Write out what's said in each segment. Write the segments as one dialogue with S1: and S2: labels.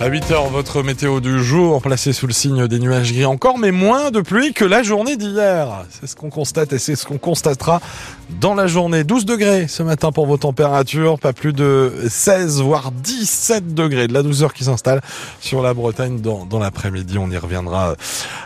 S1: À 8h, votre météo du jour, placée sous le signe des nuages gris encore, mais moins de pluie que la journée d'hier. C'est ce qu'on constate et c'est ce qu'on constatera dans la journée. 12 degrés ce matin pour vos températures, pas plus de 16 voire 17 degrés. De la douceur qui s'installe sur la Bretagne dans, l'après-midi. On y reviendra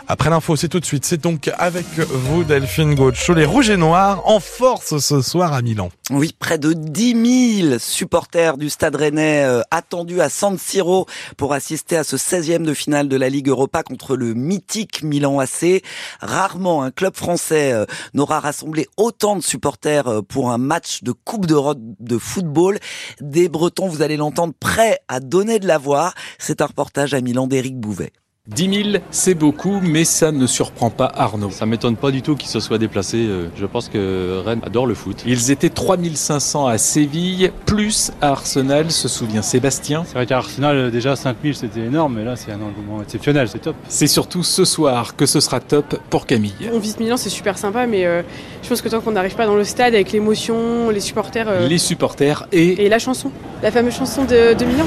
S1: après l'info. C'est tout de suite. C'est donc avec vous Delphine Gaucho. Les Rouges et Noirs en force ce soir à Milan.
S2: Oui, près de 10 000 supporters du Stade Rennais euh, attendus à San Siro assister à ce 16e de finale de la Ligue Europa contre le mythique Milan AC. Rarement un club français euh, n'aura rassemblé autant de supporters euh, pour un match de Coupe d'Europe de football. Des Bretons, vous allez l'entendre, prêts à donner de la voix. C'est un reportage à Milan d'Éric Bouvet.
S3: 10 000, c'est beaucoup, mais ça ne surprend pas Arnaud.
S4: Ça m'étonne pas du tout qu'ils se soient déplacés. Euh, je pense que Rennes adore le foot.
S3: Ils étaient 3500 à Séville, plus à Arsenal, se souvient Sébastien.
S5: C'est vrai qu'à Arsenal, déjà 5000 c'était énorme, mais là c'est un engouement exceptionnel, c'est top.
S3: C'est surtout ce soir que ce sera top pour Camille.
S6: On visite Milan, c'est super sympa, mais euh, je pense que tant qu'on n'arrive pas dans le stade avec l'émotion, les supporters. Euh,
S3: Les supporters et...
S6: Et la chanson, la fameuse chanson de, de Milan.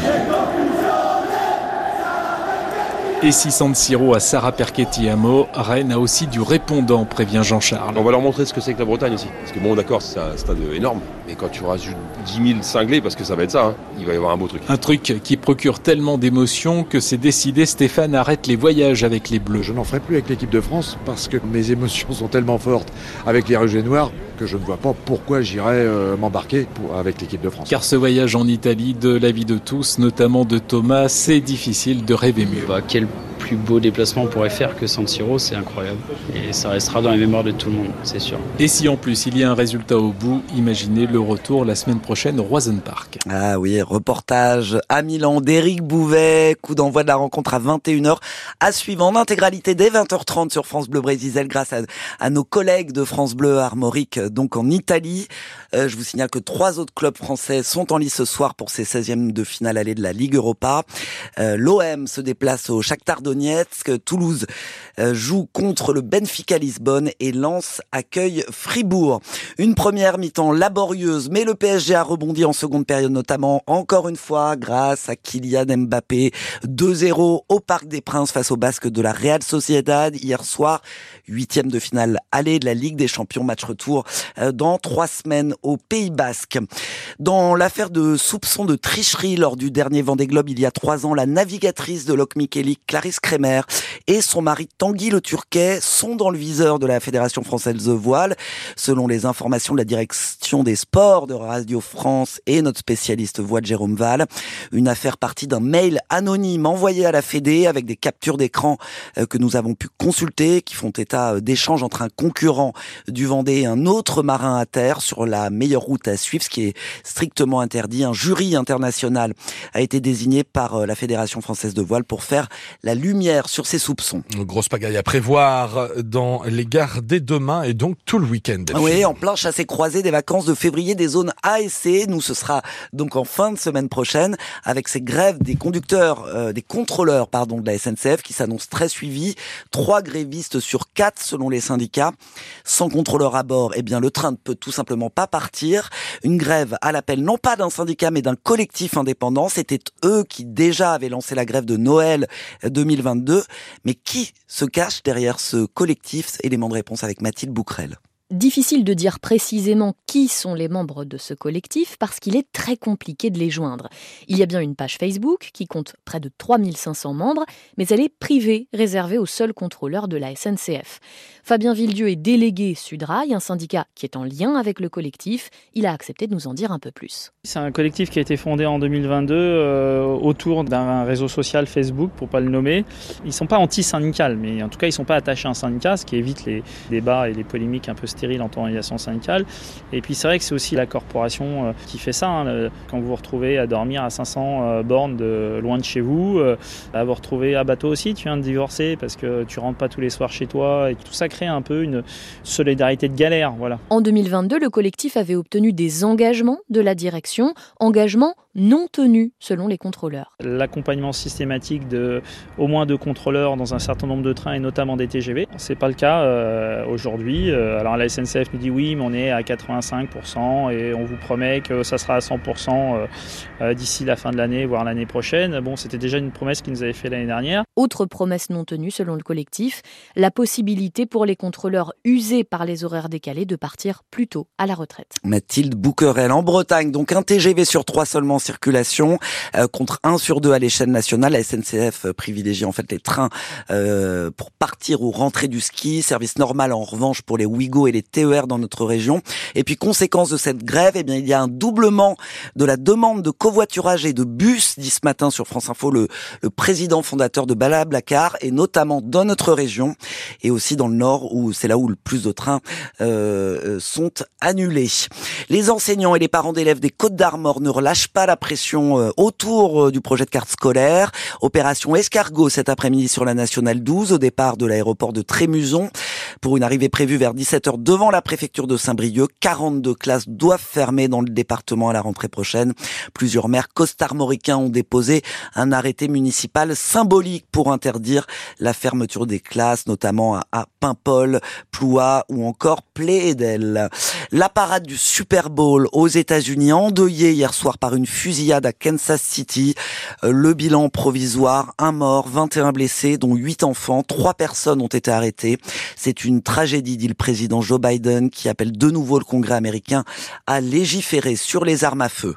S3: Et si San Siro à Sarah Perchetti à Meaux, Rennes a aussi du répondant, prévient Jean-Charles.
S7: On va leur montrer ce que c'est que la Bretagne aussi. Parce que bon, d'accord, c'est un stade énorme. Mais quand tu auras 10 000 cinglés, parce que ça va être ça, hein, il va y avoir un beau truc.
S3: Un truc qui procure tellement d'émotions que c'est décidé, Stéphane arrête les voyages avec les Bleus.
S8: Je n'en ferai plus avec l'équipe de France parce que mes émotions sont tellement fortes avec les Rouges et Noirs que je ne vois pas pourquoi j'irais euh, m'embarquer avec l'équipe de France.
S3: Car ce voyage en Italie, de l'avis de tous, notamment de Thomas, c'est difficile de rêver mieux.
S9: Bah, quel plus beau déplacement on pourrait faire que San Siro, c'est incroyable. Et ça restera dans les mémoires de tout le monde, c'est sûr.
S3: Et si en plus il y a un résultat au bout, imaginez le retour la semaine prochaine au Roisen Park.
S2: Ah oui, reportage à Milan d'Éric Bouvet, coup d'envoi de la rencontre à 21h, à suivre en intégralité dès 20h30 sur France Bleu Brésil grâce à, à, nos collègues de France Bleu Armorique, donc en Italie. Euh, je vous signale que trois autres clubs français sont en lice ce soir pour ces 16e de finale allée de la Ligue Europa. Euh, L'OM se déplace au Shakhtar Donetsk, Toulouse euh, joue contre le Benfica Lisbonne et Lens accueille Fribourg. Une première mi-temps laborieuse, mais le PSG a rebondi en seconde période notamment encore une fois grâce à Kylian Mbappé. 2-0 au Parc des Princes face au Basque de la Real Sociedad hier soir. Huitième de finale allée de la Ligue des Champions, match retour dans trois semaines au Pays Basque. Dans l'affaire de soupçons de tricherie lors du dernier Vendée Globe il y a trois ans, la navigatrice de Lok Micheli, Clarisse Kremer, et son mari Tanguy le Turquet sont dans le viseur de la Fédération française de voile. Selon les informations de la direction des sports de Radio France et notre spécialiste voile Jérôme Val, une affaire partie d'un mail anonyme envoyé à la Fédé avec des captures d'écran que nous avons pu consulter, qui font état d'échanges entre un concurrent du Vendée et un autre marin à terre sur la meilleure route à suivre, ce qui est strictement interdit. Un jury international a été désigné par la Fédération française de voile pour faire la lumière sur ces soupçons.
S1: Grosse pagaille à prévoir dans les gares dès demain et donc tout le week-end.
S2: Oui, en plein chassé-croisé des vacances de février des zones A et C. Nous, ce sera donc en fin de semaine prochaine avec ces grèves des conducteurs, euh, des contrôleurs, pardon, de la SNCF qui s'annoncent très suivies. Trois grévistes sur quatre selon les syndicats. Sans contrôleur à bord, eh bien, le train ne peut tout simplement pas partir. Une grève à l'appel non pas d'un syndicat mais d'un collectif indépendant. C'était eux qui déjà avaient lancé la grève de Noël 2022. Mais qui se cache derrière ce collectif? Élément de réponse avec Mathilde Bouquerel.
S10: Difficile de dire précisément qui sont les membres de ce collectif parce qu'il est très compliqué de les joindre. Il y a bien une page Facebook qui compte près de 3500 membres, mais elle est privée, réservée aux seuls contrôleurs de la SNCF. Fabien Villedieu est délégué Sudrail, un syndicat qui est en lien avec le collectif. Il a accepté de nous en dire un peu plus.
S11: C'est un collectif qui a été fondé en 2022 euh, autour d'un réseau social Facebook, pour pas le nommer. Ils sont pas anti-syndicales, mais en tout cas ils sont pas attachés à un syndicat, ce qui évite les débats et les polémiques un peu stérile en organisation syndicale. Et puis c'est vrai que c'est aussi la corporation qui fait ça. Hein, quand vous vous retrouvez à dormir à 500 bornes de loin de chez vous, à vous retrouver à bateau aussi, tu viens de divorcer parce que tu rentres pas tous les soirs chez toi. Et tout ça un peu une solidarité de galère.
S10: En 2022, le collectif avait obtenu des engagements de la direction, engagements non tenus selon les contrôleurs.
S11: L'accompagnement systématique de au moins deux contrôleurs dans un certain nombre de trains et notamment des TGV, c'est pas le cas euh, aujourd'hui. Euh, alors la SNCF nous dit oui, mais on est à 85% et on vous promet que ça sera à 100% euh, d'ici la fin de l'année, voire l'année prochaine. Bon, c'était déjà une promesse qu'ils nous avaient fait l'année dernière.
S10: Autre promesse non tenue selon le collectif, la possibilité pour les contrôleurs usés par les horaires décalés de partir plus tôt à la retraite.
S2: Mathilde Bouquerel en Bretagne, donc un TGV sur trois seulement en circulation euh, contre un sur deux à l'échelle nationale. La SNCF privilégie en fait les trains euh, pour partir ou rentrer du ski. Service normal en revanche pour les Ouigo et les TER dans notre région. Et puis conséquence de cette grève, eh bien il y a un doublement de la demande de covoiturage et de bus, dit ce matin sur France Info le, le président fondateur de Balablacar et notamment dans notre région et aussi dans le nord où c'est là où le plus de trains euh, sont annulés. Les enseignants et les parents d'élèves des Côtes d'Armor ne relâchent pas la pression euh, autour euh, du projet de carte scolaire. Opération escargot cet après-midi sur la nationale 12 au départ de l'aéroport de Trémuson pour une arrivée prévue vers 17h devant la préfecture de Saint-Brieuc. 42 classes doivent fermer dans le département à la rentrée prochaine. Plusieurs maires costarmoricains ont déposé un arrêté municipal symbolique pour interdire la fermeture des classes, notamment à Paimpol, Ploua ou encore Plaidel. La parade du Super Bowl aux États-Unis endeuillée hier soir par une fusillade à Kansas City. Euh, le bilan provisoire, un mort, 21 blessés, dont 8 enfants. Trois personnes ont été arrêtées. C'est une tragédie, dit le président Joe Biden, qui appelle de nouveau le Congrès américain à légiférer sur les armes à feu.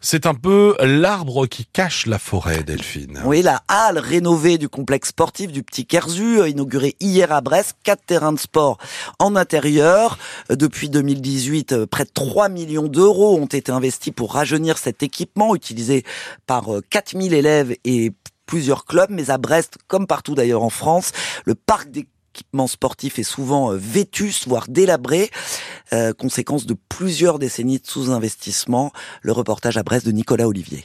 S1: C'est un peu l'arbre qui cache la forêt, Delphine.
S2: Oui, la halle rénovée du complexe sportif du Petit Kerzu, inaugurée hier à Brest, quatre terrains de sport en intérieur. Depuis 2018, euh, près de 3 millions d'euros ont été investis pour rajeunir cet équipement utilisé par 4000 euh, élèves et plusieurs clubs, mais à Brest, comme partout d'ailleurs en France, le parc des L'équipement sportif est souvent euh, vétus, voire délabré, euh, conséquence de plusieurs décennies de sous-investissement. Le reportage à Brest de Nicolas Olivier.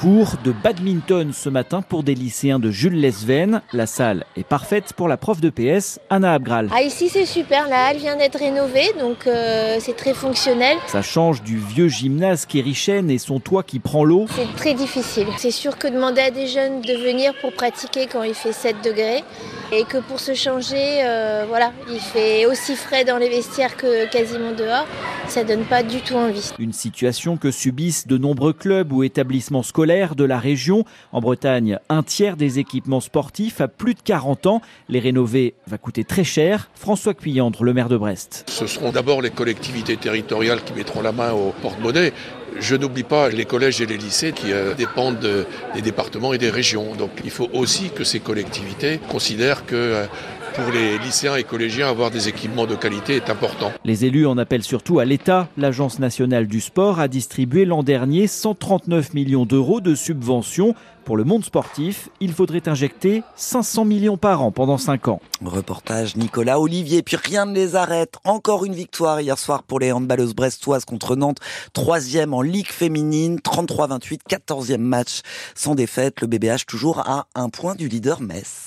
S12: Cours de badminton ce matin pour des lycéens de Jules Lesven. La salle est parfaite pour la prof de PS, Anna Abgral.
S13: Ah, ici c'est super, la halle vient d'être rénovée, donc euh, c'est très fonctionnel.
S12: Ça change du vieux gymnase qui richaine et son toit qui prend l'eau.
S13: C'est très difficile. C'est sûr que demander à des jeunes de venir pour pratiquer quand il fait 7 degrés, et que pour se changer, euh, voilà, il fait aussi frais dans les vestiaires que quasiment dehors. Ça donne pas du tout envie.
S12: Une situation que subissent de nombreux clubs ou établissements scolaires de la région. En Bretagne, un tiers des équipements sportifs a plus de 40 ans. Les rénover va coûter très cher. François Cuyandre, le maire de Brest.
S14: Ce seront d'abord les collectivités territoriales qui mettront la main au porte-monnaie. Je n'oublie pas les collèges et les lycées qui euh, dépendent des départements et des régions. Donc il faut aussi que ces collectivités considèrent que euh, pour les lycéens et collégiens, avoir des équipements de qualité est important.
S12: Les élus en appellent surtout à l'État. L'Agence nationale du sport a distribué l'an dernier 139 millions d'euros de subventions. Pour le monde sportif, il faudrait injecter 500 millions par an pendant 5 ans.
S2: Reportage Nicolas Olivier, puis rien ne les arrête. Encore une victoire hier soir pour les handballeuses brestoises contre Nantes. Troisième en Ligue féminine, 33-28, 14e match sans défaite. Le BBH toujours à un point du leader Metz.